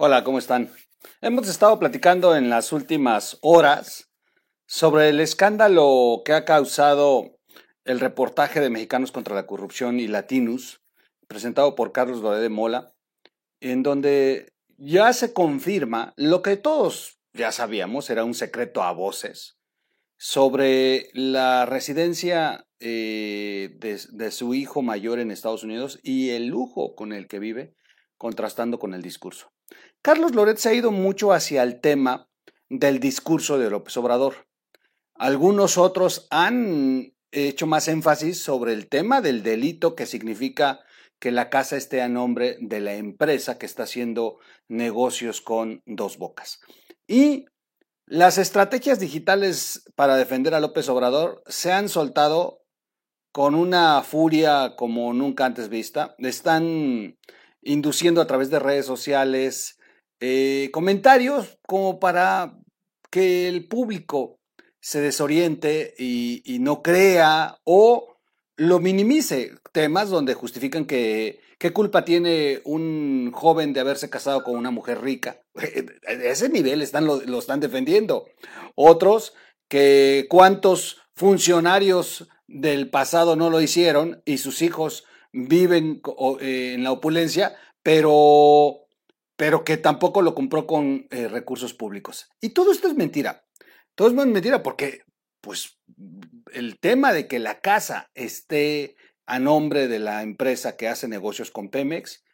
Hola, ¿cómo están? Hemos estado platicando en las últimas horas sobre el escándalo que ha causado el reportaje de Mexicanos contra la Corrupción y Latinus, presentado por Carlos Loré de Mola, en donde ya se confirma lo que todos ya sabíamos, era un secreto a voces, sobre la residencia eh, de su hijo mayor en Estados Unidos y el lujo con el que vive, contrastando con el discurso. Carlos Loret se ha ido mucho hacia el tema del discurso de López Obrador. Algunos otros han hecho más énfasis sobre el tema del delito que significa que la casa esté a nombre de la empresa que está haciendo negocios con dos bocas. Y las estrategias digitales para defender a López Obrador se han soltado con una furia como nunca antes vista. Están induciendo a través de redes sociales eh, comentarios como para que el público se desoriente y, no crea o lo minimice. Temas donde justifican que qué culpa tiene un joven de haberse casado con una mujer rica. A ese nivel están, lo, lo están defendiendo. Otros que cuántos funcionarios del pasado no lo hicieron y sus hijos viven eh, en la opulencia, pero pero que tampoco lo compró con eh, recursos públicos. Y todo esto es mentira. Todo esto es mentira porque, pues, el tema de que la casa esté a nombre de la empresa que hace negocios con Pemex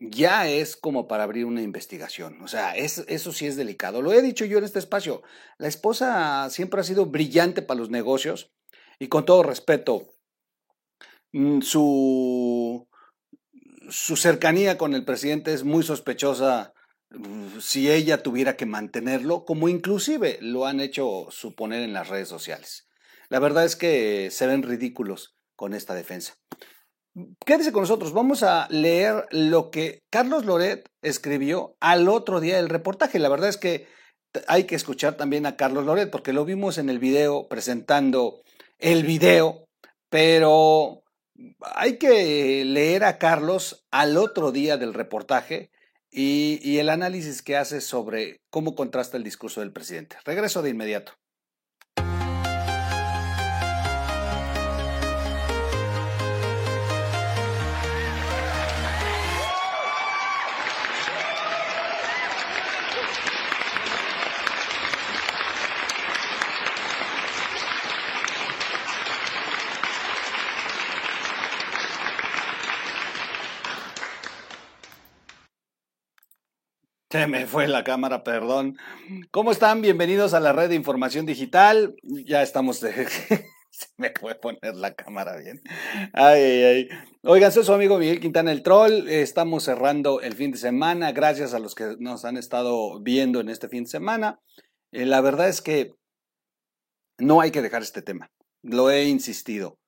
ya es como para abrir una investigación. O sea, es, eso sí es delicado. Lo he dicho yo en este espacio. La esposa siempre ha sido brillante para los negocios y con todo respeto, mm, su su cercanía con el presidente es muy sospechosa mm, si ella tuviera que mantenerlo, como inclusive lo han hecho suponer en las redes sociales. La verdad es que se ven ridículos con esta defensa. Quédese con nosotros, vamos a leer lo que Carlos Loret escribió al otro día del reportaje. La verdad es que hay que escuchar también a Carlos Loret porque lo vimos en el video presentando el video, pero hay que leer a Carlos al otro día del reportaje y, el análisis que hace sobre cómo contrasta el discurso del presidente. Regreso de inmediato. Se me fue la cámara, perdón. ¿Cómo están? Bienvenidos a la red de información digital. Ya estamos. Se me puede poner la cámara bien. Ay, ay, ay. Oigan, soy su amigo Miguel Quintana el Troll. Estamos cerrando el fin de semana. Gracias a los que nos han estado viendo en este fin de semana. Eh, la verdad es que no hay que dejar este tema. Lo he insistido.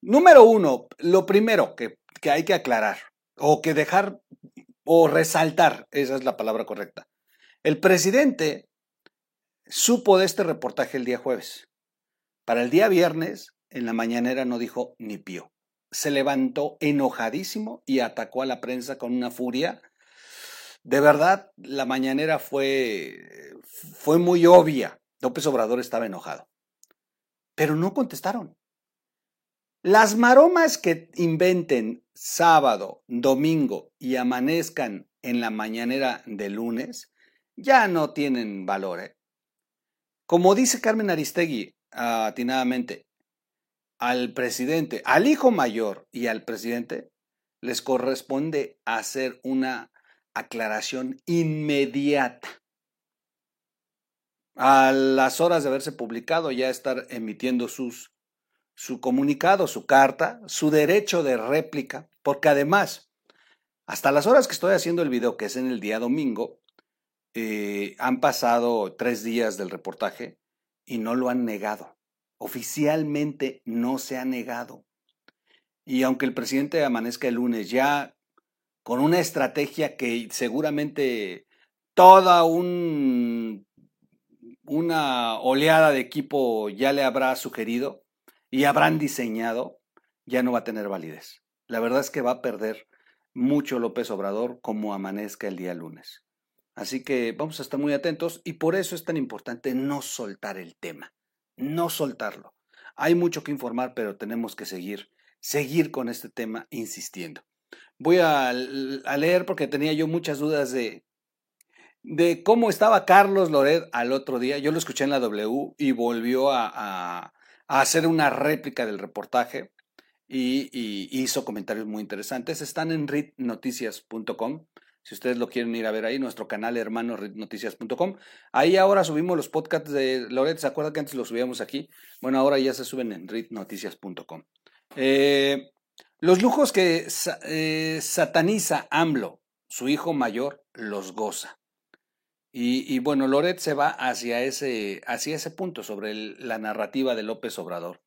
Número uno, lo primero que, que hay que aclarar o que dejar o resaltar, esa es la palabra correcta. El presidente supo de este reportaje el día jueves. Para el día viernes, en la mañanera no dijo ni pío. Se levantó enojadísimo y atacó a la prensa con una furia. De verdad, la mañanera fue, fue muy obvia. López Obrador estaba enojado. Pero no contestaron. Las maromas que inventen sábado, domingo y amanezcan en la mañanera de lunes ya no tienen valor. ¿eh? Como dice Carmen Aristegui atinadamente, al presidente, al hijo mayor y al presidente les corresponde hacer una aclaración inmediata. A las horas de haberse publicado ya estar emitiendo sus su comunicado, su carta, su derecho de réplica, porque además, hasta las horas que estoy haciendo el video, que es en el día domingo, eh, han pasado tres días del reportaje y no lo han negado. Oficialmente no se ha negado. Y aunque el presidente amanezca el lunes ya con una estrategia que seguramente toda un, una oleada de equipo ya le habrá sugerido, y habrán diseñado, ya no va a tener validez. La verdad es que va a perder mucho López Obrador como amanezca el día lunes. Así que vamos a estar muy atentos y por eso es tan importante no soltar el tema, no soltarlo. Hay mucho que informar, pero tenemos que seguir, seguir con este tema insistiendo. Voy a, leer porque tenía yo muchas dudas de, de cómo estaba Carlos Loret al otro día. Yo lo escuché en la W y volvió a, hacer una réplica del reportaje y, hizo comentarios muy interesantes. Están en ritnoticias.com. Si ustedes lo quieren ir a ver ahí, nuestro canal hermano ritnoticias.com. Ahí ahora subimos los podcasts de Loret. ¿Se acuerdan que antes los subíamos aquí? Bueno, ahora ya se suben en ritnoticias.com. Eh, los lujos que eh, sataniza AMLO, su hijo mayor, los goza. Y, bueno, Loret se va hacia ese, hacia ese punto sobre la narrativa de López Obrador.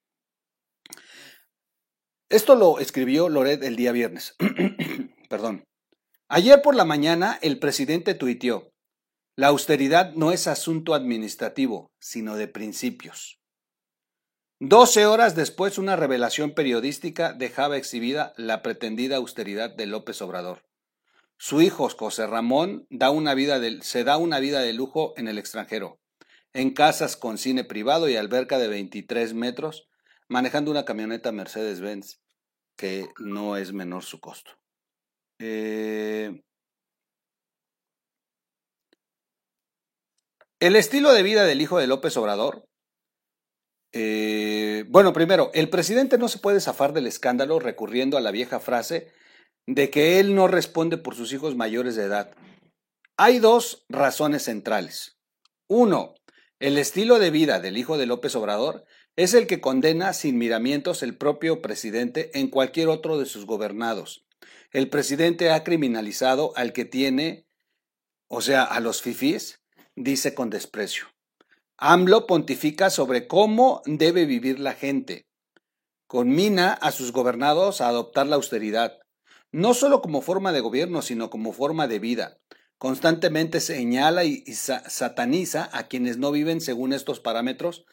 Esto lo escribió Loret el día viernes. Perdón. Ayer por la mañana el presidente tuiteó, la austeridad no es asunto administrativo, sino de principios. Doce horas después, una revelación periodística dejaba exhibida la pretendida austeridad de López Obrador. Su hijo José Ramón da una vida se da una vida de lujo en el extranjero, en casas con cine privado y alberca de 23 metros, manejando una camioneta Mercedes-Benz, que no es menor su costo. Eh, el estilo de vida del hijo de López Obrador. Eh, bueno, primero, el presidente no se puede zafar del escándalo recurriendo a la vieja frase de que él no responde por sus hijos mayores de edad. Hay dos razones centrales. Uno, el estilo de vida del hijo de López Obrador es el que condena sin miramientos el propio presidente en cualquier otro de sus gobernados. El presidente ha criminalizado al que tiene, o sea, a los fifís, dice con desprecio. AMLO pontifica sobre cómo debe vivir la gente. Conmina a sus gobernados a adoptar la austeridad no solo como forma de gobierno, sino como forma de vida. Constantemente señala y, sataniza a quienes no viven según estos parámetros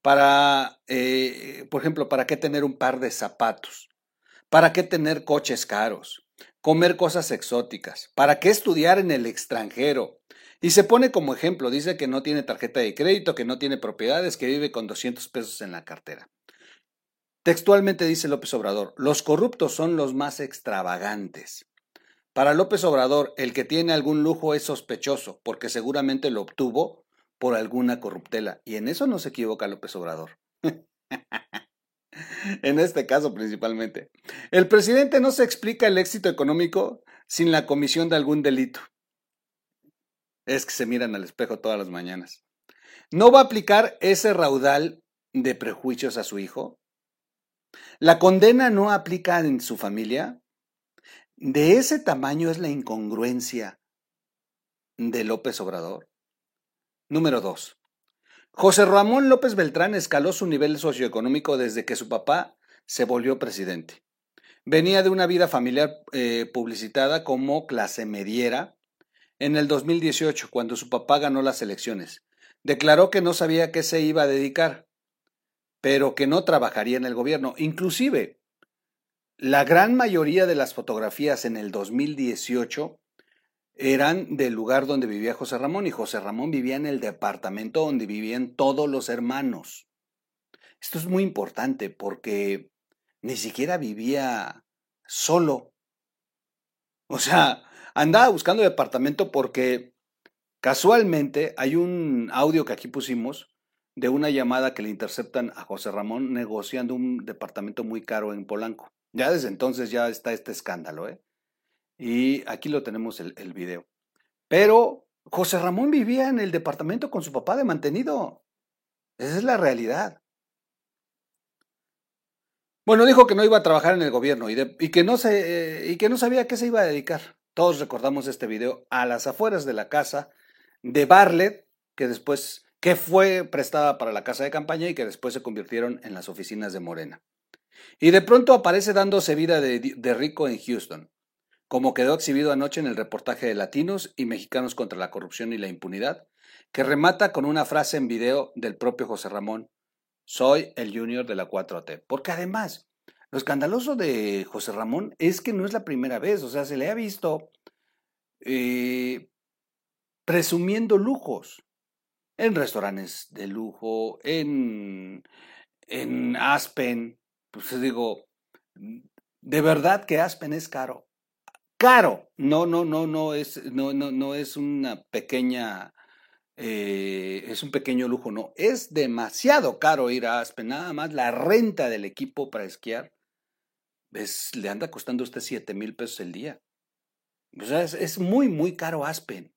para, eh, por ejemplo, ¿para qué tener un par de zapatos? ¿Para qué tener coches caros? Comer cosas exóticas? ¿Para qué estudiar en el extranjero? Y se pone como ejemplo, dice que no tiene tarjeta de crédito, que no tiene propiedades, que vive con 200 pesos en la cartera. Textualmente dice López Obrador, los corruptos son los más extravagantes. Para López Obrador, el que tiene algún lujo es sospechoso, porque seguramente lo obtuvo por alguna corruptela. Y en eso no se equivoca López Obrador. en este caso principalmente. El presidente no se explica el éxito económico sin la comisión de algún delito. Es que se miran al espejo todas las mañanas. ¿No va a aplicar ese raudal de prejuicios a su hijo? ¿La condena no aplica en su familia? ¿De ese tamaño es la incongruencia de López Obrador? Número 2. José Ramón López Beltrán escaló su nivel socioeconómico desde que su papá se volvió presidente. Venía de una vida familiar eh, publicitada como clase mediera en el 2018, cuando su papá ganó las elecciones. Declaró que no sabía qué se iba a dedicar pero que no trabajaría en el gobierno. Inclusive, la gran mayoría de las fotografías en el 2018 eran del lugar donde vivía José Ramón y José Ramón vivía en el departamento donde vivían todos los hermanos. Esto es muy importante porque ni siquiera vivía solo. O sea, andaba buscando departamento porque casualmente hay un audio que aquí pusimos de una llamada que le interceptan a José Ramón negociando un departamento muy caro en Polanco. Ya desde entonces ya está este escándalo, ¿eh? Y aquí lo tenemos el, el video. Pero José Ramón vivía en el departamento con su papá de mantenido. Esa es la realidad. Bueno, dijo que no iba a trabajar en el gobierno y, que, no se, y que no sabía a qué se iba a dedicar. Todos recordamos este video a las afueras de la casa de Barlet, que después que fue prestada para la casa de campaña y que después se convirtieron en las oficinas de Morena. Y de pronto aparece dándose vida de, rico en Houston, como quedó exhibido anoche en el reportaje de Latinos y Mexicanos contra la Corrupción y la Impunidad, que remata con una frase en video del propio José Ramón, soy el junior de la 4T. Porque además, lo escandaloso de José Ramón es que no es la primera vez, o sea, se le ha visto eh, presumiendo lujos en restaurantes de lujo, en, en Aspen. Pues digo, de verdad que Aspen es caro. Caro. No, no, no, no es, no, no, no es una pequeña, eh, es un pequeño lujo, no. Es demasiado caro ir a Aspen. Nada más la renta del equipo para esquiar es, le anda costando usted 7 mil pesos el día. O sea, es, es muy, muy caro Aspen.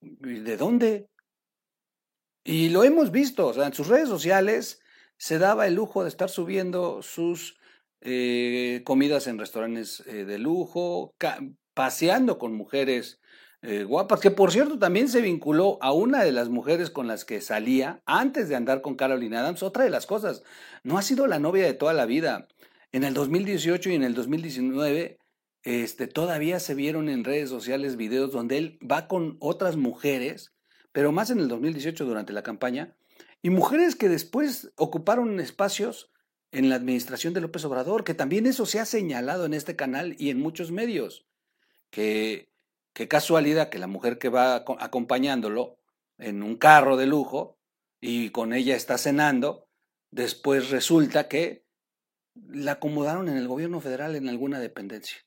¿De dónde? Y lo hemos visto, o sea, en sus redes sociales se daba el lujo de estar subiendo sus eh, comidas en restaurantes eh, de lujo, paseando con mujeres eh, guapas, que por cierto también se vinculó a una de las mujeres con las que salía antes de andar con Carolina Adams. Otra de las cosas, no ha sido la novia de toda la vida. En el 2018 y en el 2019 este, todavía se vieron en redes sociales videos donde él va con otras mujeres, pero más en el 2018 durante la campaña, y mujeres que después ocuparon espacios en la administración de López Obrador, que también eso se ha señalado en este canal y en muchos medios, que qué casualidad que la mujer que va acompañándolo en un carro de lujo y con ella está cenando, después resulta que la acomodaron en el gobierno federal en alguna dependencia.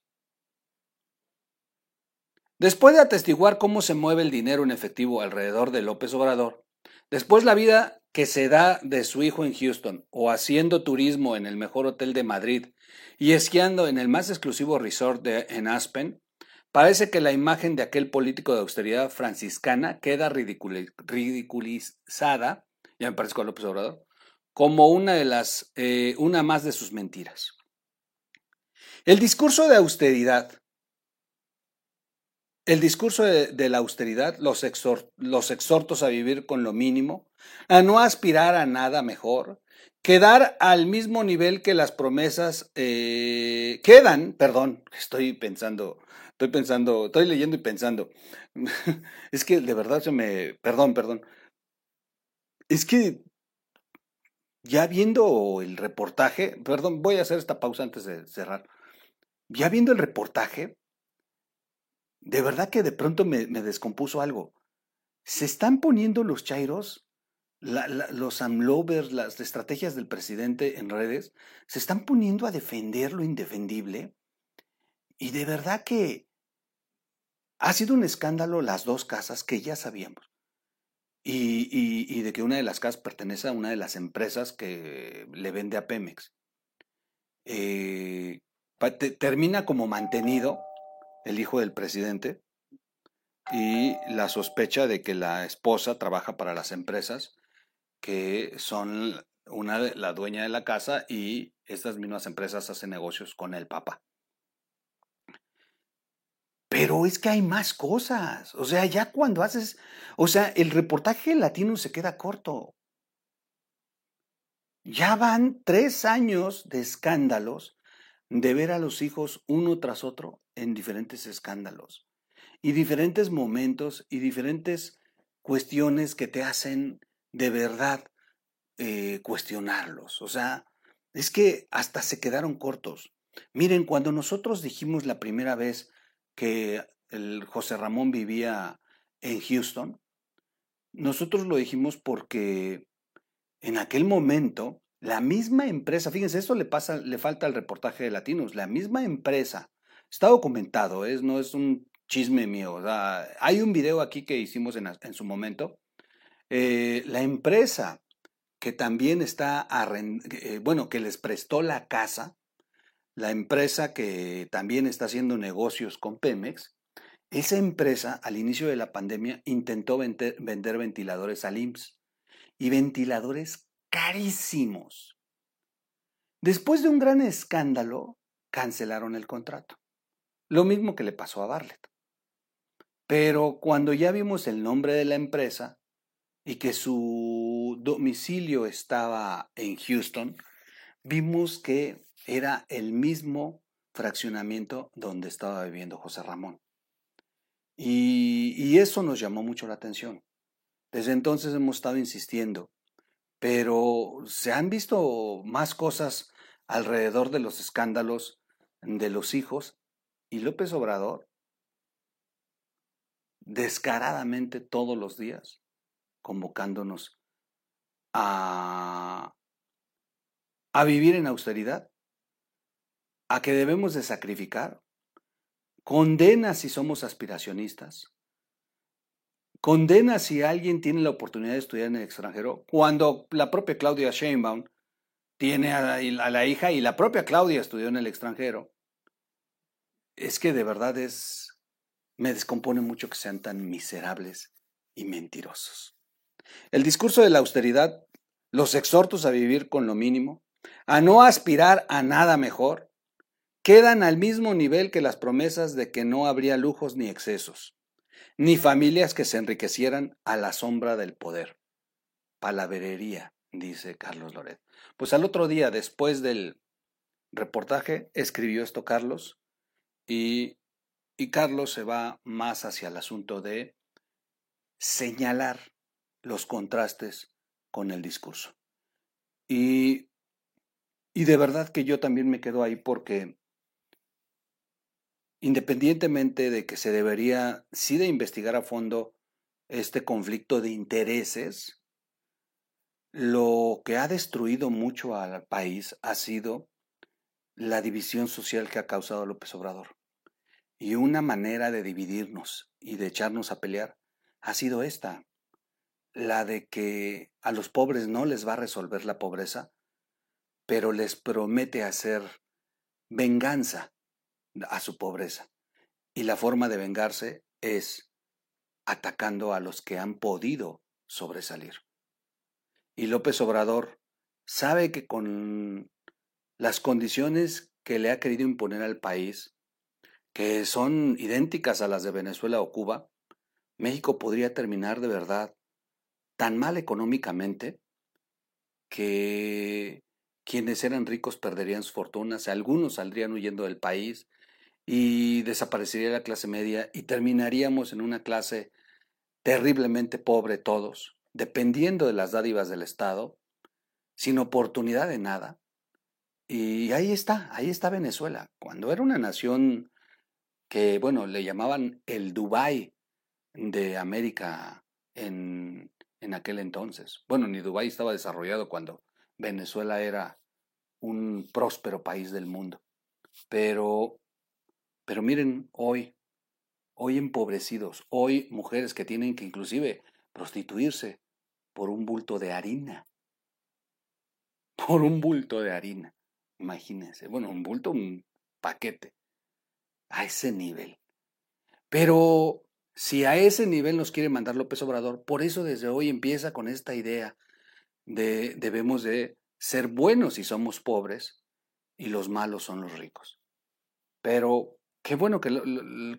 Después de atestiguar cómo se mueve el dinero en efectivo alrededor de López Obrador, después la vida que se da de su hijo en Houston o haciendo turismo en el mejor hotel de Madrid y esquiando en el más exclusivo resort en Aspen, parece que la imagen de aquel político de austeridad franciscana queda ridiculizada, ya me parezco a López Obrador, como una de las, eh, una más de sus mentiras. El discurso de austeridad el discurso de, la austeridad, los, exhortos a vivir con lo mínimo, a no aspirar a nada mejor, quedar al mismo nivel que las promesas eh, quedan, perdón, estoy pensando, estoy pensando, estoy leyendo y pensando, es que de verdad se me, perdón, perdón, es que ya viendo el reportaje, perdón, voy a hacer esta pausa antes de cerrar, ya viendo el reportaje, de verdad que de pronto me, descompuso algo. Se están poniendo los chairos, los amlovers, las estrategias del presidente en redes, se están poniendo a defender lo indefendible. Y de verdad que ha sido un escándalo las dos casas que ya sabíamos. Y, de que una de las casas pertenece a una de las empresas que le vende a Pemex. Eh, termina como mantenido el hijo del presidente, y la sospecha de que la esposa trabaja para las empresas que son una la dueña de la casa y estas mismas empresas hacen negocios con el papá. Pero es que hay más cosas. O sea, ya cuando haces, o sea, el reportaje latino se queda corto. Ya van tres años de escándalos de ver a los hijos uno tras otro en diferentes escándalos y diferentes momentos y diferentes cuestiones que te hacen de verdad eh, cuestionarlos. O sea, es que hasta se quedaron cortos. Miren, cuando nosotros dijimos la primera vez que el José Ramón vivía en Houston, nosotros lo dijimos porque en aquel momento la misma empresa, fíjense, esto le pasa, le falta al reportaje de Latinos, la misma empresa, está documentado, es, no es un chisme mío, hay un video aquí que hicimos en, su momento, eh, la empresa que también está, eh, bueno, que les prestó la casa, la empresa que también está haciendo negocios con Pemex, esa empresa al inicio de la pandemia intentó vender, vender ventiladores al IMSS y ventiladores carísimos. Después de un gran escándalo, cancelaron el contrato. Lo mismo que le pasó a Barlett. Pero cuando ya vimos el nombre de la empresa y que su domicilio estaba en Houston, vimos que era el mismo fraccionamiento donde estaba viviendo José Ramón. Y, y, eso nos llamó mucho la atención. Desde entonces hemos estado insistiendo pero se han visto más cosas alrededor de los escándalos de los hijos y López Obrador descaradamente todos los días, convocándonos a, a vivir en austeridad, a que debemos de sacrificar, condena si somos aspiracionistas, condena si alguien tiene la oportunidad de estudiar en el extranjero, cuando la propia Claudia Sheinbaum tiene a la, hija y la propia Claudia estudió en el extranjero, es que de verdad es, me descompone mucho que sean tan miserables y mentirosos. El discurso de la austeridad, los exhortos a vivir con lo mínimo, a no aspirar a nada mejor, quedan al mismo nivel que las promesas de que no habría lujos ni excesos ni familias que se enriquecieran a la sombra del poder. Palaverería, dice Carlos Loret. Pues al otro día, después del reportaje, escribió esto Carlos y, y Carlos se va más hacia el asunto de señalar los contrastes con el discurso. Y, y de verdad que yo también me quedo ahí porque independientemente de que se debería sí de investigar a fondo este conflicto de intereses, lo que ha destruido mucho al país ha sido la división social que ha causado López Obrador. Y una manera de dividirnos y de echarnos a pelear ha sido esta, la de que a los pobres no les va a resolver la pobreza, pero les promete hacer venganza a su pobreza. Y la forma de vengarse es atacando a los que han podido sobresalir. Y López Obrador sabe que con las condiciones que le ha querido imponer al país, que son idénticas a las de Venezuela o Cuba, México podría terminar de verdad tan mal económicamente que quienes eran ricos perderían sus fortunas, algunos saldrían huyendo del país, y desaparecería la clase media y terminaríamos en una clase terriblemente pobre todos, dependiendo de las dádivas del Estado, sin oportunidad de nada. Y ahí está, ahí está Venezuela, cuando era una nación que, bueno, le llamaban el Dubái de América en, en aquel entonces. Bueno, ni Dubái estaba desarrollado cuando Venezuela era un próspero país del mundo. Pero pero miren, hoy, hoy empobrecidos, hoy mujeres que tienen que inclusive prostituirse por un bulto de harina. Por un bulto de harina. Imagínense. Bueno, un bulto, un paquete. A ese nivel. Pero si a ese nivel nos quiere mandar López Obrador, por eso desde hoy empieza con esta idea de debemos de ser buenos si somos pobres y los malos son los ricos. Pero Qué bueno que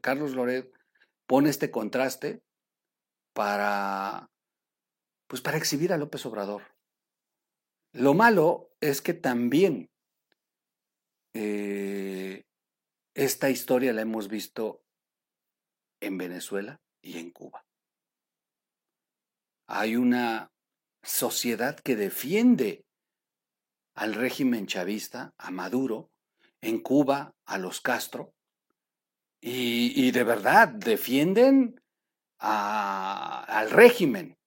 Carlos Loret pone este contraste para, pues para exhibir a López Obrador. Lo malo es que también eh, esta historia la hemos visto en Venezuela y en Cuba. Hay una sociedad que defiende al régimen chavista, a Maduro, en Cuba, a los Castro, y, de verdad defienden al régimen.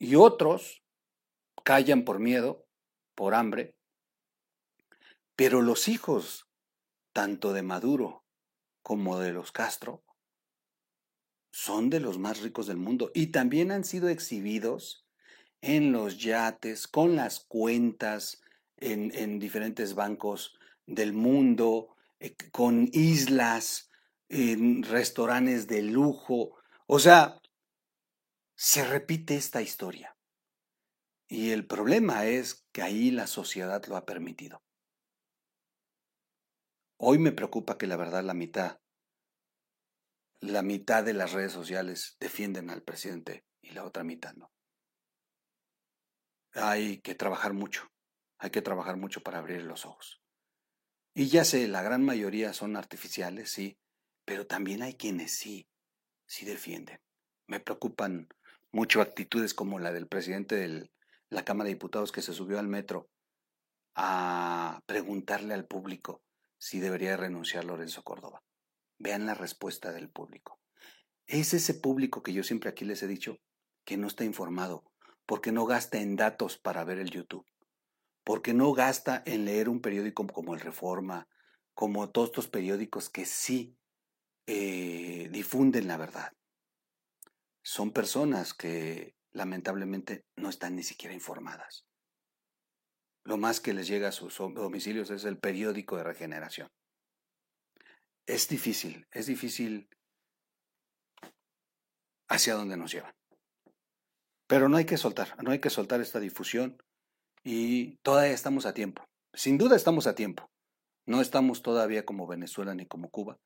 Y otros callan por miedo, por hambre. Pero los hijos, tanto de Maduro como de los Castro, son de los más ricos del mundo y también han sido exhibidos en los yates, con las cuentas en, en diferentes bancos del mundo, eh, con islas, en restaurantes de lujo. O sea, se repite esta historia. Y el problema es que ahí la sociedad lo ha permitido. Hoy me preocupa que la verdad la mitad, la mitad de las redes sociales defienden al presidente y la otra mitad no. Hay que trabajar mucho, hay que trabajar mucho para abrir los ojos. Y ya sé, la gran mayoría son artificiales, sí, pero también hay quienes sí, sí defienden. Me preocupan mucho actitudes como la del presidente de la Cámara de Diputados que se subió al metro a preguntarle al público si debería renunciar Lorenzo Córdoba. Vean la respuesta del público. Es ese público que yo siempre aquí les he dicho que no está informado, porque no gasta en datos para ver el YouTube, porque no gasta en leer un periódico como el Reforma, como todos estos periódicos que sí eh, difunden la verdad. Son personas que lamentablemente no están ni siquiera informadas. Lo más que les llega a sus domicilios es el periódico de regeneración. Es difícil, es difícil hacia dónde nos llevan. Pero no hay que soltar, no hay que soltar esta difusión y todavía estamos a tiempo. Sin duda estamos a tiempo. No estamos todavía como Venezuela ni como Cuba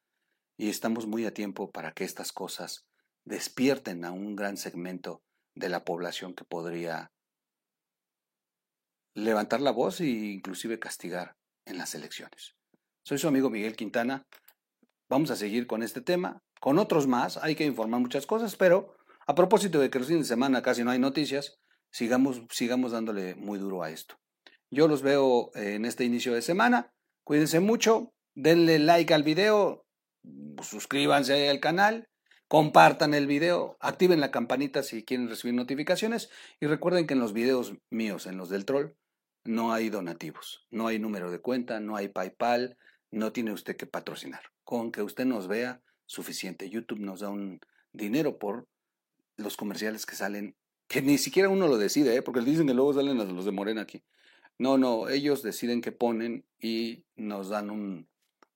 y estamos muy a tiempo para que estas cosas despierten a un gran segmento de la población que podría levantar la voz e inclusive castigar en las elecciones. Soy su amigo Miguel Quintana. Vamos a seguir con este tema, con otros más. Hay que informar muchas cosas, pero a propósito de que los fines de semana casi no hay noticias, sigamos, sigamos dándole muy duro a esto. Yo los veo en este inicio de semana. Cuídense mucho, denle like al video, suscríbanse al canal, compartan el video, activen la campanita si quieren recibir notificaciones y recuerden que en los videos míos, en los del troll, no hay donativos, no hay número de cuenta, no hay PayPal, no tiene usted que patrocinar. Con que usted nos vea, suficiente. YouTube nos da un dinero por los comerciales que salen, que ni siquiera uno lo decide, ¿eh? porque dicen que luego salen los de Morena aquí. No, no, ellos deciden qué ponen y nos dan un,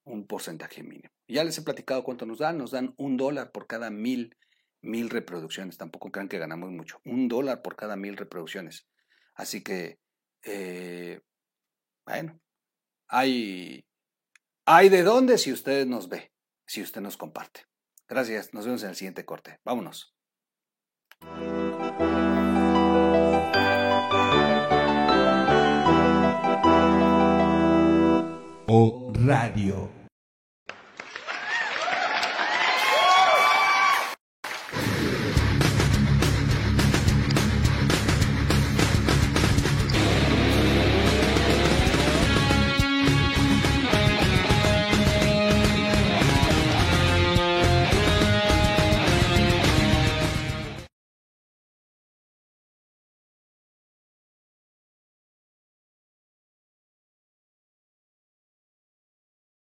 un porcentaje mínimo. Ya les he platicado cuánto nos dan, nos dan un dólar por cada mil, mil reproducciones. Tampoco crean que ganamos mucho. Un dólar por cada mil reproducciones. Así que, eh, bueno, hay, hay de dónde si usted nos ve, si usted nos comparte. Gracias, nos vemos en el siguiente corte. Vámonos. O Radio.